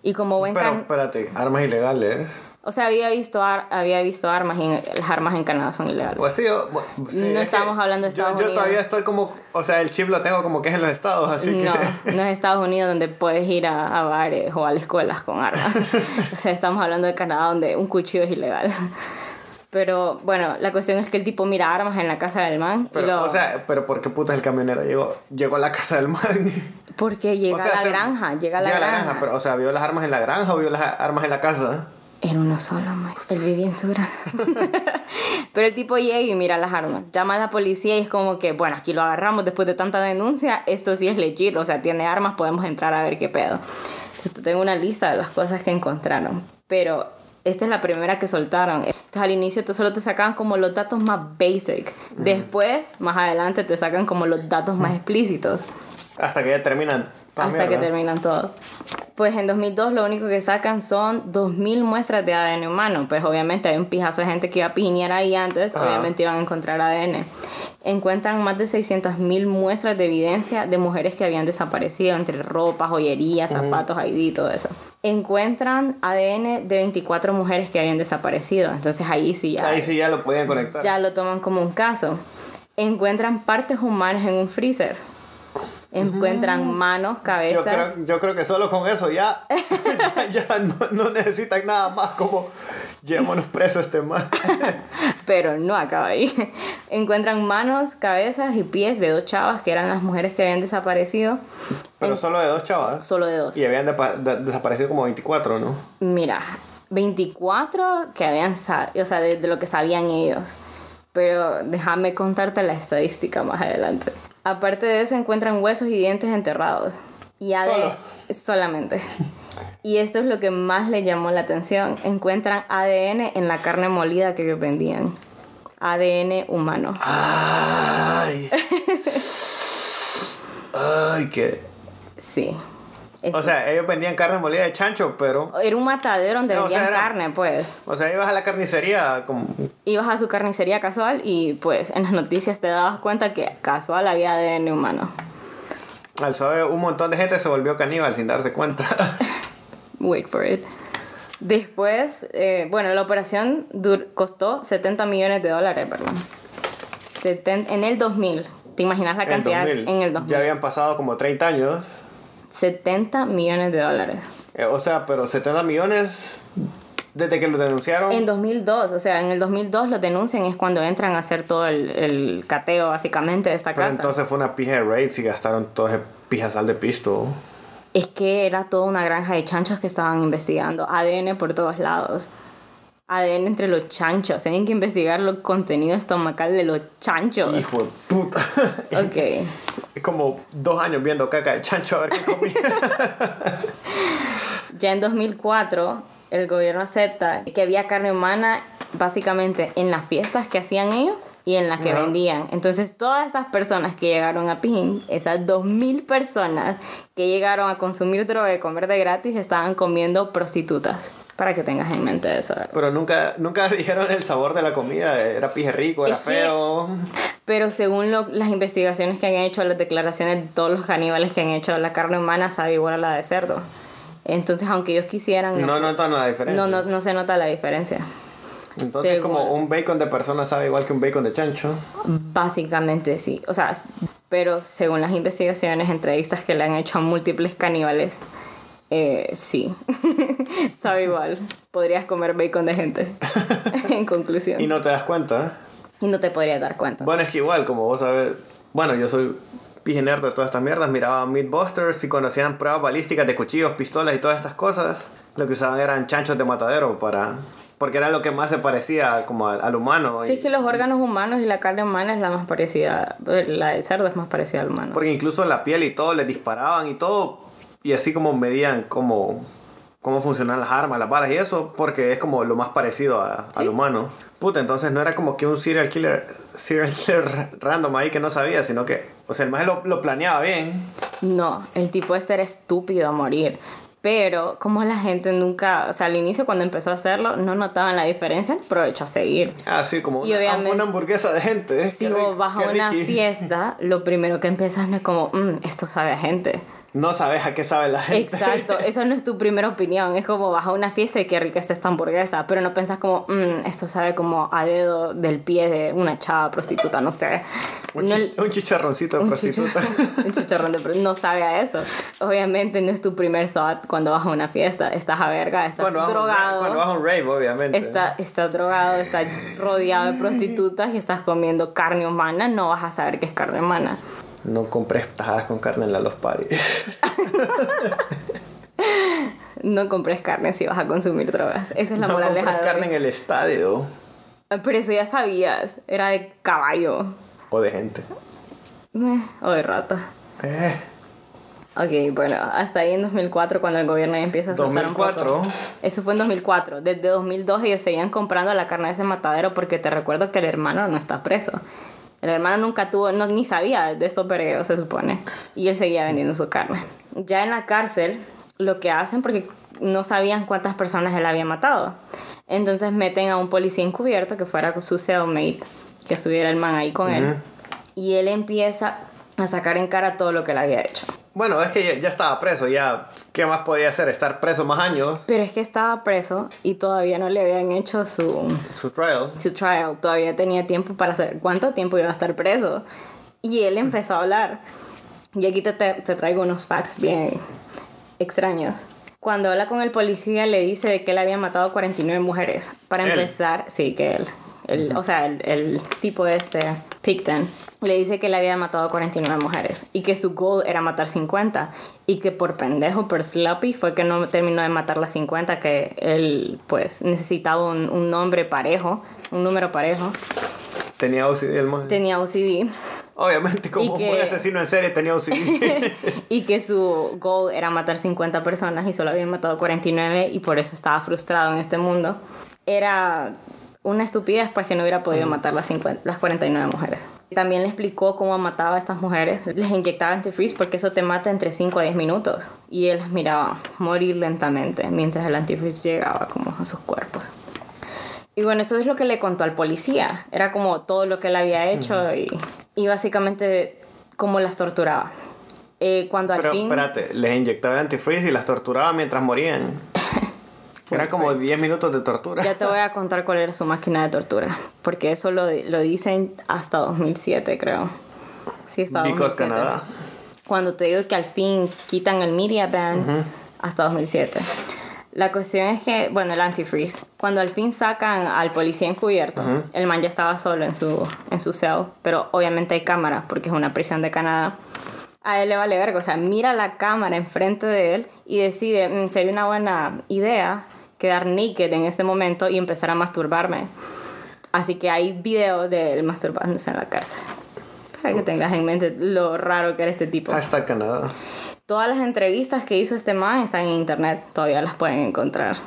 Y como buen Pero can- espérate, armas ilegales. O sea, había visto, ar- había visto armas y las armas en Canadá son ilegales. Pues sí, yo- sí, No es que estamos hablando de yo- Estados yo, Unidos. todavía estoy como, o sea, el chip lo tengo como que es en los estados, así no, que... no es Estados Unidos donde puedes ir a, a bares o a las escuelas con armas. o sea, estamos hablando de Canadá donde un cuchillo es ilegal. Pero bueno, la cuestión es que el tipo mira armas en la casa del man. y Pero, lo- o sea, pero ¿por qué putas el camionero llegó, llegó a la casa del man? porque llega O sea, a la se- granja, llega a la granja. pero, o sea, ¿vio las armas en la granja o vio las armas en la casa? Era uno solo, Mike. Él vivía en su granja. Pero el tipo llega y mira las armas. Llama a la policía y es como que, bueno, aquí lo agarramos después de tanta denuncia. Esto sí es legit, o sea, tiene armas, podemos entrar a ver qué pedo. Entonces, tengo una lista de las cosas que encontraron. Pero esta es la primera que soltaron. Entonces, al inicio tú solo te sacaban como los datos más basic. Después, más adelante, te sacan como los datos más explícitos. Hasta que ya terminan. Hasta que mierda. terminan todo. Pues en 2002 lo único que sacan son 2.000 muestras de ADN humano. Pues obviamente hay un pijazo de gente que iba a piñar ahí antes. Ajá. Obviamente iban a encontrar ADN. Encuentran más de 600.000 muestras de evidencia de mujeres que habían desaparecido entre ropa, joyería, zapatos, ID y todo eso. Encuentran ADN de 24 mujeres que habían desaparecido. Entonces ahí sí ya, Ahí sí ya lo podían conectar. ya lo toman como un caso. Encuentran partes humanas en un freezer. Encuentran manos, Yo cabezas. creo, yo creo que solo con eso ya, ya, ya no, no necesitan nada más como llevémonos preso este man. pero no acaba ahí. Encuentran manos, cabezas y pies de dos chavas que eran las mujeres que habían desaparecido. Pero solo de dos chavas. Solo de dos. Y habían de- desaparecido como 24, ¿no? Mira, 24 que habían, o sea, de, de lo que sabían ellos. Pero déjame contarte la estadística más adelante. Aparte de eso, encuentran huesos y dientes enterrados. Y ADN, Solo. solamente. Y esto es lo que más le llamó la atención. Encuentran ADN en la carne molida que ellos vendían. ADN humano. Ay. Ay, qué. Sí. Es- O sea, ellos vendían carne molida de chancho, pero. era un matadero donde No, o sea, vendían era- carne, pues. O sea, ibas a la carnicería como. Ibas a su carnicería casual y pues en las noticias te dabas cuenta que casual había ADN humano. Al suave, un montón de gente se volvió caníbal sin darse cuenta. Wait for it. Después, eh, bueno, la operación dur- costó 70 millones de dólares, perdón. Seten- en el 2000 ¿Te imaginas la cantidad 2000. en el 2000? Ya habían pasado como 30 años. 70 millones de dólares. Eh, o sea, pero 70 millones desde que lo denunciaron. En 2002, o sea, en el 2002 lo denuncian es cuando entran a hacer todo el, el cateo básicamente de esta pero casa. entonces fue una pija de raids y gastaron todo ese pijazal de pisto. Es que era toda una granja de chanchos que estaban investigando. ADN por todos lados. ADN entre los chanchos. Tienen que investigar el contenido estomacal de los chanchos. Hijo de puta. Ok. Es como dos años viendo caca de chancho a ver qué comía. Ya en 2004, el gobierno acepta que había carne humana básicamente en las fiestas que hacían ellos y en las que vendían. Entonces, todas esas personas que llegaron a Pijín, esas 2.000 personas que llegaron a consumir droga y comer de gratis, estaban comiendo prostitutas. Para que tengas en mente eso. ¿verdad? Pero nunca, nunca dijeron el sabor de la comida. Era pije rico, era Es que- feo. Pero según lo- las investigaciones que han hecho, las declaraciones de todos los caníbales que han hecho, la carne humana sabe igual a la de cerdo. Entonces, aunque ellos quisieran, No notan la diferencia. no, no, no se nota la diferencia. Entonces, Según- como un bacon de persona sabe igual que un bacon de chancho. Básicamente sí. O sea, pero según las investigaciones, entrevistas que le han hecho a múltiples caníbales, eh, sí. Sabe igual. Podrías comer bacon de gente. en conclusión. Y Y no, no te das cuenta. te podrías dar cuenta. Bueno, es que igual, como vos sabés. Bueno, yo soy pije nerd de todas estas mierdas. Miraba Meatbusters y conocían pruebas balísticas de cuchillos, pistolas y todas estas cosas. Lo que usaban eran chanchos de matadero para. Porque era lo que más se parecía como al, al humano. Sí, y- es que los órganos humanos y la carne humana es la más parecida. La de cerdo es más parecida al humano. Porque incluso la piel y todo les disparaban y todo. Y así como medían cómo, cómo funcionan las armas, las balas y eso. Porque es como lo más parecido a- Sí. al humano. Puta, entonces no era como que un serial killer, serial killer random ahí que no sabía, sino que, o sea, el más lo, lo planeaba bien. No, el tipo este era estúpido a morir. Pero como la gente nunca, o sea, al inicio cuando empezó a hacerlo, no notaban la diferencia, aprovechó a seguir. Ah, sí, como una, obviamente- una hamburguesa de gente. Si vos vas a una fiesta, lo primero que empiezas no es como, "Mm, esto sabe a gente. No sabes a qué sabe la gente. Exacto, eso no es tu primera opinión. Es como vas a una fiesta y qué rica está esta hamburguesa, pero no pensás como, "Mm, esto sabe como a dedo del pie de una chava prostituta, no sé. Un, No- chich- un chicharroncito de un prostituta. chicha- un chicharrón de pro- no sabe a eso. Obviamente no es tu primer thought cuando vas a una fiesta. Estás a verga, estás cuando, vas un drogado. cuando vas a un rave, obviamente. Está, estás drogado, estás rodeado de prostitutas y estás comiendo carne humana, no vas a saber qué es carne humana. No compres tajadas con carne en la Los Party. No compres carne si vas a consumir drogas. Esa es la no moraleja compres de carne en el estadio. Pero eso ya sabías, era de caballo O de gente. Meh, o de rata. Eh, Ok, bueno, hasta ahí en 2004 cuando el gobierno ya empieza a soltar un 2004. poco. Eso fue en 2004. Desde 2002 ellos seguían comprando la carne de ese matadero porque te recuerdo que el hermano no está preso. El hermano nunca tuvo, no, ni sabía de estos vergueos, se supone. Y él seguía vendiendo su carne. Ya en la cárcel, lo que hacen, porque no sabían cuántas personas él había matado. Entonces meten a un policía encubierto que fuera su cellmate, que estuviera el man ahí con él. Y él empieza a sacar en cara todo lo que él había hecho. Bueno, es que ya, ya estaba preso, ya. ¿Qué más podía hacer? Estar preso más años. Pero es que estaba preso y todavía no le habían hecho su, Su trial. su trial. Todavía tenía tiempo para hacer cuánto tiempo iba a estar preso. Y él empezó a hablar. Y aquí te, te, traigo unos facts bien extraños. Cuando habla con el policía le dice de que él había matado 49 mujeres. Para ¿Él? empezar, sí, que él. El, o sea, el, el tipo este, Picton, le dice que él había matado 49 mujeres y que su goal era matar 50 y que por pendejo, por sloppy, fue que no terminó de matar las 50, que él pues necesitaba un, un nombre parejo, un número parejo. Tenía OCD el man. Tenía OCD Obviamente, como un que- buen asesino en serie, tenía OCD. y que su goal era matar 50 personas y solo había matado 49 y por eso estaba frustrado en este mundo. Era una estupidez pues que no hubiera podido matar las, 50, las 49 mujeres. También le explicó cómo mataba a estas mujeres. Les inyectaba antifreeze porque eso te mata entre 5 a 10 minutos. Y él las miraba morir lentamente mientras el antifreeze llegaba como a sus cuerpos. Y bueno, eso es lo que le contó al policía. Era como todo lo que él había hecho y, y básicamente cómo las torturaba. Eh, cuando al Pero fin... espérate, les inyectaba el antifreeze y las torturaba mientras morían. Era como 10 minutos de tortura. Ya te voy a contar cuál era su máquina de tortura. Porque eso lo, lo dicen hasta 2007, creo. Sí, estaba Because 2007. Canadá. Cuando te digo que al fin quitan el media ban hasta 2007. La cuestión es que, bueno, el antifreeze, cuando al fin sacan al policía encubierto, el man ya estaba solo en su, en su cell, pero obviamente hay cámaras porque es una prisión de Canadá. A él le vale verga, o sea, mira la cámara enfrente de él y decide, "Mm, sería una buena idea quedar naked en este momento y empezar a masturbarme. Así que hay videos de él masturbándose en la cárcel. Para que tengas en mente lo raro que era este tipo. Hasta Canadá. Todas las entrevistas que hizo este man están en internet, todavía las pueden encontrar.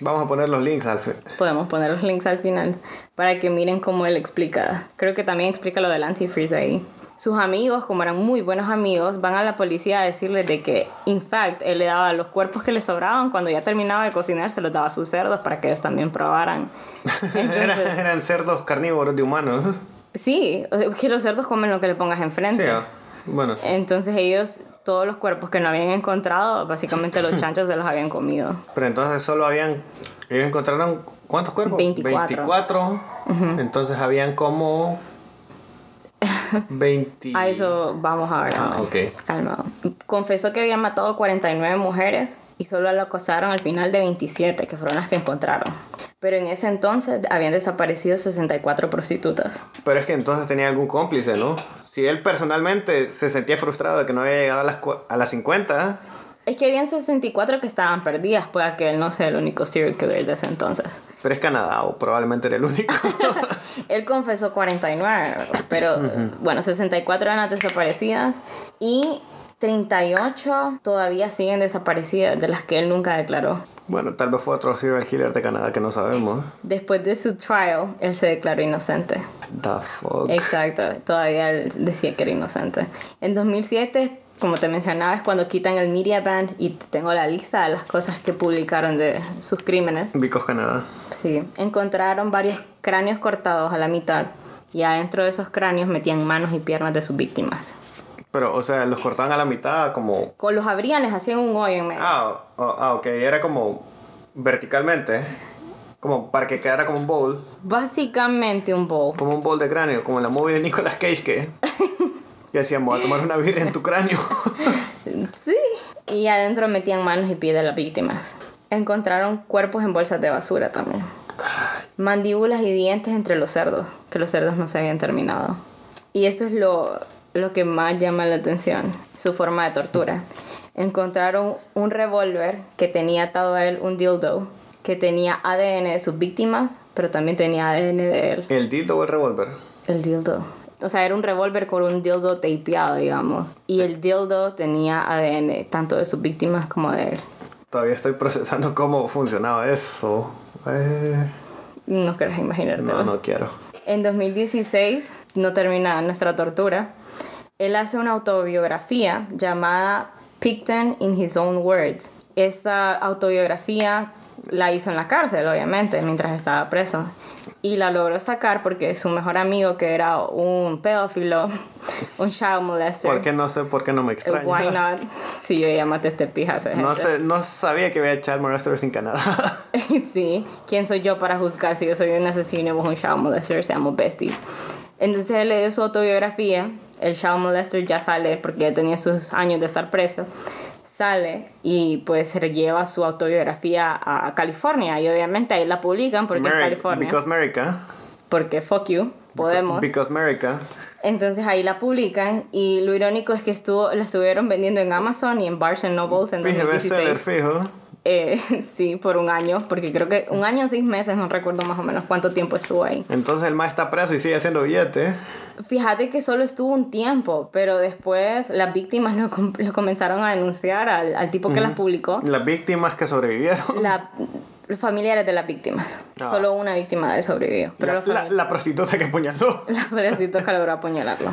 Vamos a poner los links al fin. Podemos poner los links al final para que miren cómo él explica. Creo que también explica lo del antifreeze ahí. Sus amigos, como eran muy buenos amigos, van a la policía a decirles de que, in fact, él le daba los cuerpos que le sobraban cuando ya terminaba de cocinar, se los daba a sus cerdos para que ellos también probaran. Entonces, Eran, eran cerdos carnívoros de humanos. sí, que los cerdos comen lo que le pongas enfrente. Sí, ah, bueno, sí. Entonces ellos, todos los cuerpos que no habían encontrado, básicamente los chanchos se los habían comido. Pero entonces solo habían. Ellos encontraron. ¿Cuántos cuerpos? 24. 24. Entonces habían como. 20. A eso vamos ahora. Ah, man. ok. Calmado. Confesó que había matado 49 mujeres y solo lo acosaron al final de 27, que fueron las que encontraron. Pero en ese entonces habían desaparecido 64 prostitutas. Pero es que entonces tenía algún cómplice, ¿no? Si él personalmente se sentía frustrado de que no había llegado a las, a las 50, Es que habían 64 que estaban perdidas, puede que él no sea el único serial killer de ese entonces. pero es Canadá o probablemente era el único. Él confesó 49, pero bueno, 64 eran las desaparecidas y 38 todavía siguen desaparecidas, de las que él nunca declaró. bueno, tal vez fue otro serial killer de Canadá que no sabemos. Después de su trial, él se declaró inocente. The fuck. Exacto, todavía él decía que era inocente. En 2007, como te mencionaba, es cuando quitan el media ban y tengo la lista de las cosas que publicaron de sus crímenes. Vicos Canadá. Sí, encontraron varios cráneos cortados a la mitad y adentro de esos cráneos metían manos y piernas de sus víctimas. Pero, o sea, los cortaban a la mitad como... Con los abrían, les hacían un hoyo en medio. Ah, oh, ah, ok. Era como verticalmente. Como para que quedara como un bowl. Básicamente un bowl. Como un bowl de cráneo. Como en la movie de Nicolas Cage que... Que decíamos, voy a tomar una birra en tu cráneo. Sí. Y adentro metían manos y pies de las víctimas. Encontraron cuerpos en bolsas de basura también. Mandíbulas y dientes entre los cerdos, que los cerdos no se habían terminado. Y eso es lo, lo que más llama la atención, su forma de tortura. Encontraron un revólver que tenía atado a él un dildo, que tenía ADN de sus víctimas, pero también tenía ADN de él. ¿El dildo o el revólver? El dildo. O sea, era un revólver con un dildo tapeado, digamos. Y el dildo tenía ADN tanto de sus víctimas como de él. Todavía estoy procesando cómo funcionaba eso. Eh, No querés imaginártelo. no, no quiero. En 2016, no termina nuestra tortura, él hace una autobiografía llamada Picton in His Own Words. Esta autobiografía la hizo en la cárcel, obviamente, mientras estaba preso. Y la logró sacar porque su mejor amigo, que era un pedófilo, un child molester. ¿Por qué no sé por qué no me extraña? Why not? Si yo ya maté este pijazo. de No, sé, no sabía que había child molesters en Canadá. sí, ¿quién soy yo para juzgar si yo soy un asesino y vos un child molester? Seamos besties. Entonces él le dio su autobiografía. El child molester ya sale porque ya tenía sus años de estar preso. Sale y pues se lleva su autobiografía a California y obviamente ahí la publican porque es California. Because America. Porque fuck you, podemos. Because America. Entonces ahí la publican y lo irónico es que estuvo, la estuvieron vendiendo en Amazon y en Barnes Nobles en Fije bestseller 2016. fijo. Eh, sí, por un año, porque creo que un año o seis meses, no recuerdo más o menos cuánto tiempo estuvo ahí. Entonces el más está preso y sigue haciendo billete. Fíjate que solo estuvo un tiempo, pero después las víctimas lo, com- lo comenzaron a denunciar al, al tipo que las publicó. Las víctimas que sobrevivieron. La, los familiares de las víctimas. Ah. Solo una víctima de él sobrevivió. Pero La, prostituta que apuñaló. la pobrecito que logró apuñalarlo.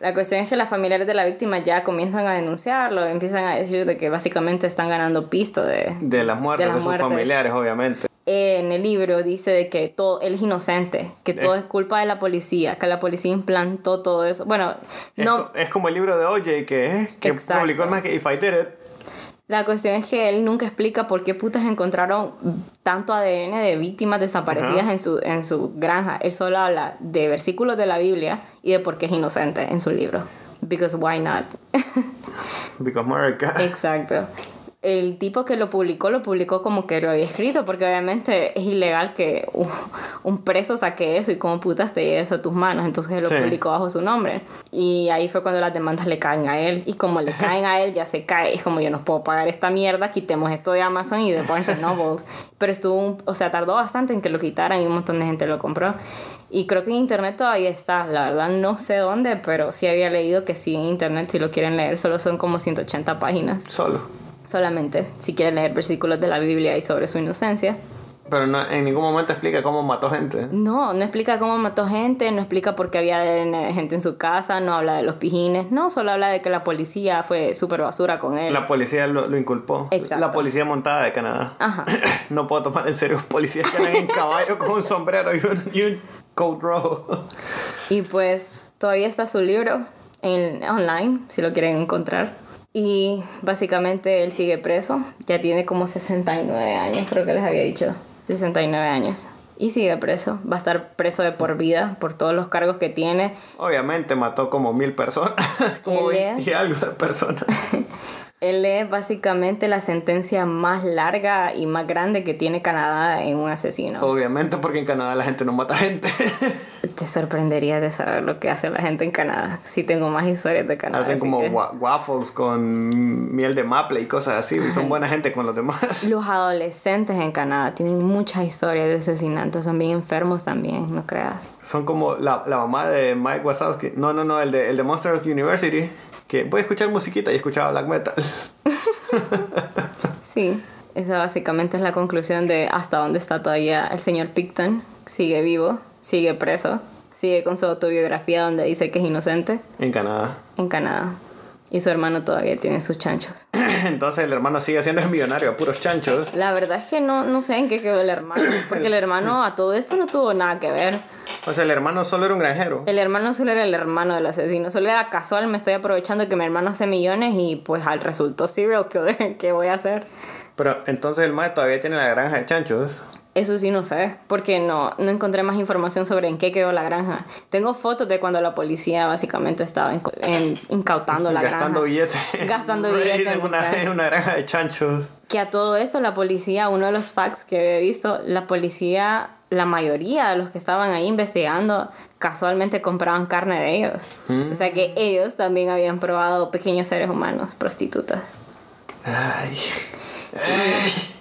La cuestión es que las familiares de la víctima ya comienzan a denunciarlo, empiezan a decir de que básicamente están ganando pisto de, De las muertes de, las sus muertes. familiares, obviamente. en el libro dice de que todo él es inocente, que todo es culpa de la policía, que la policía implantó todo eso. Bueno, no es como el libro de OJ que, que Exacto. publicó el más que If I Did It. La cuestión es que él nunca explica por qué putas encontraron tanto ADN de víctimas desaparecidas en su, en su granja. Él solo habla de versículos de la Biblia y de por qué es inocente en su libro. Because why not? Because America. Exacto. El tipo que lo publicó, lo publicó como que lo había escrito, porque obviamente es ilegal que un, un preso saque eso y como putas te llegue eso a tus manos. Entonces él lo Sí. publicó bajo su nombre. Y ahí fue cuando las demandas le caen a él. Y como le caen a él, ya se cae. Es como yo no puedo pagar esta mierda, quitemos esto de Amazon y de Barnes Nobles. Pero estuvo, un- o sea, tardó bastante en que lo quitaran y un montón de gente lo compró. Y creo que en internet todavía está. La verdad no sé dónde, pero sí había leído que sí en internet, si lo quieren leer, solo son como 180 páginas Solo. Solamente si quieren leer versículos de la Biblia y sobre su inocencia. Pero no, en ningún momento explica cómo mató gente. No, no explica cómo mató gente, no explica por qué había gente en su casa, no habla de los pijines, no, solo habla de que la policía fue súper basura con él. La policía lo, lo inculpó. Exacto. La policía montada de Canadá. Ajá. No puedo tomar en serio policías que andan en caballo con un sombrero y un, y un coat rojo. Y pues todavía está su libro en online, si lo quieren encontrar. Y básicamente él sigue preso, ya tiene como 69 años, creo que les había dicho, 69 años. Y sigue preso, va a estar preso de por vida por todos los cargos que tiene. Obviamente mató como mil personas. como Él 20 y algo de personas. Él es básicamente la sentencia más larga y más grande que tiene Canadá en un asesino. Obviamente porque en Canadá la gente no mata gente. Te sorprendería de saber lo que hace la gente en Canadá. Sí tengo más historias de Canadá. Hacen como que- wa- waffles con miel de maple y cosas así. Y son buena gente con los demás. Los adolescentes en Canadá tienen muchas historias de asesinatos. Son bien enfermos también, no creas. Son como la, la mamá de Mike Wazowski. No, no, no, el de, el de Monsters University. Que voy a escuchar musiquita y escuchaba black metal. Sí, esa básicamente es la conclusión de hasta dónde está todavía el señor Picton. Sigue vivo, sigue preso, sigue con su autobiografía donde dice que es inocente En Canadá. en Canadá. Y su hermano todavía tiene sus chanchos. Entonces el hermano sigue siendo millonario a puros chanchos. La verdad es que no, no sé en qué quedó el hermano, porque el hermano a todo esto no tuvo nada que ver. O sea, el hermano solo era un granjero. El hermano solo era el hermano del asesino, solo era casual, me estoy aprovechando que mi hermano hace millones y pues al resultó serial killer, ¿qué voy a hacer? Pero entonces el mae todavía tiene la granja de chanchos. Eso sí no sé, porque no, no encontré más información sobre en qué quedó la granja. Tengo fotos de cuando la policía básicamente estaba inco- en- incautando la gastando granja. billetes. Gastando billetes en En una, buscar. en una granja de chanchos. Que a todo esto la policía, uno de los facts que he visto, la policía, la mayoría de los que estaban ahí investigando, casualmente compraban carne de ellos. O sea que ellos también habían probado pequeños seres humanos, prostitutas. Ay. Ay.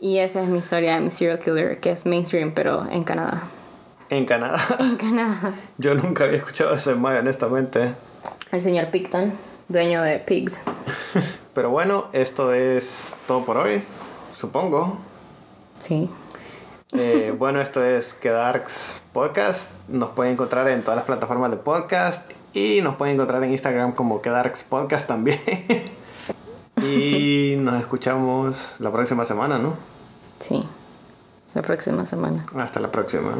Y esa es mi historia de mi serial killer, que es mainstream, pero en Canadá. En Canadá. En Canadá. Yo nunca había escuchado ese mae, honestamente. El señor Picton, dueño de Pigs. Pero bueno, esto es todo por hoy, supongo. Sí. Eh, bueno, esto es Quedarks Podcast. Nos pueden encontrar en todas las plataformas de podcast y nos pueden encontrar en Instagram como Quedarks Podcast también. y nos escuchamos la próxima semana, ¿no? Sí. La próxima semana. Hasta la próxima.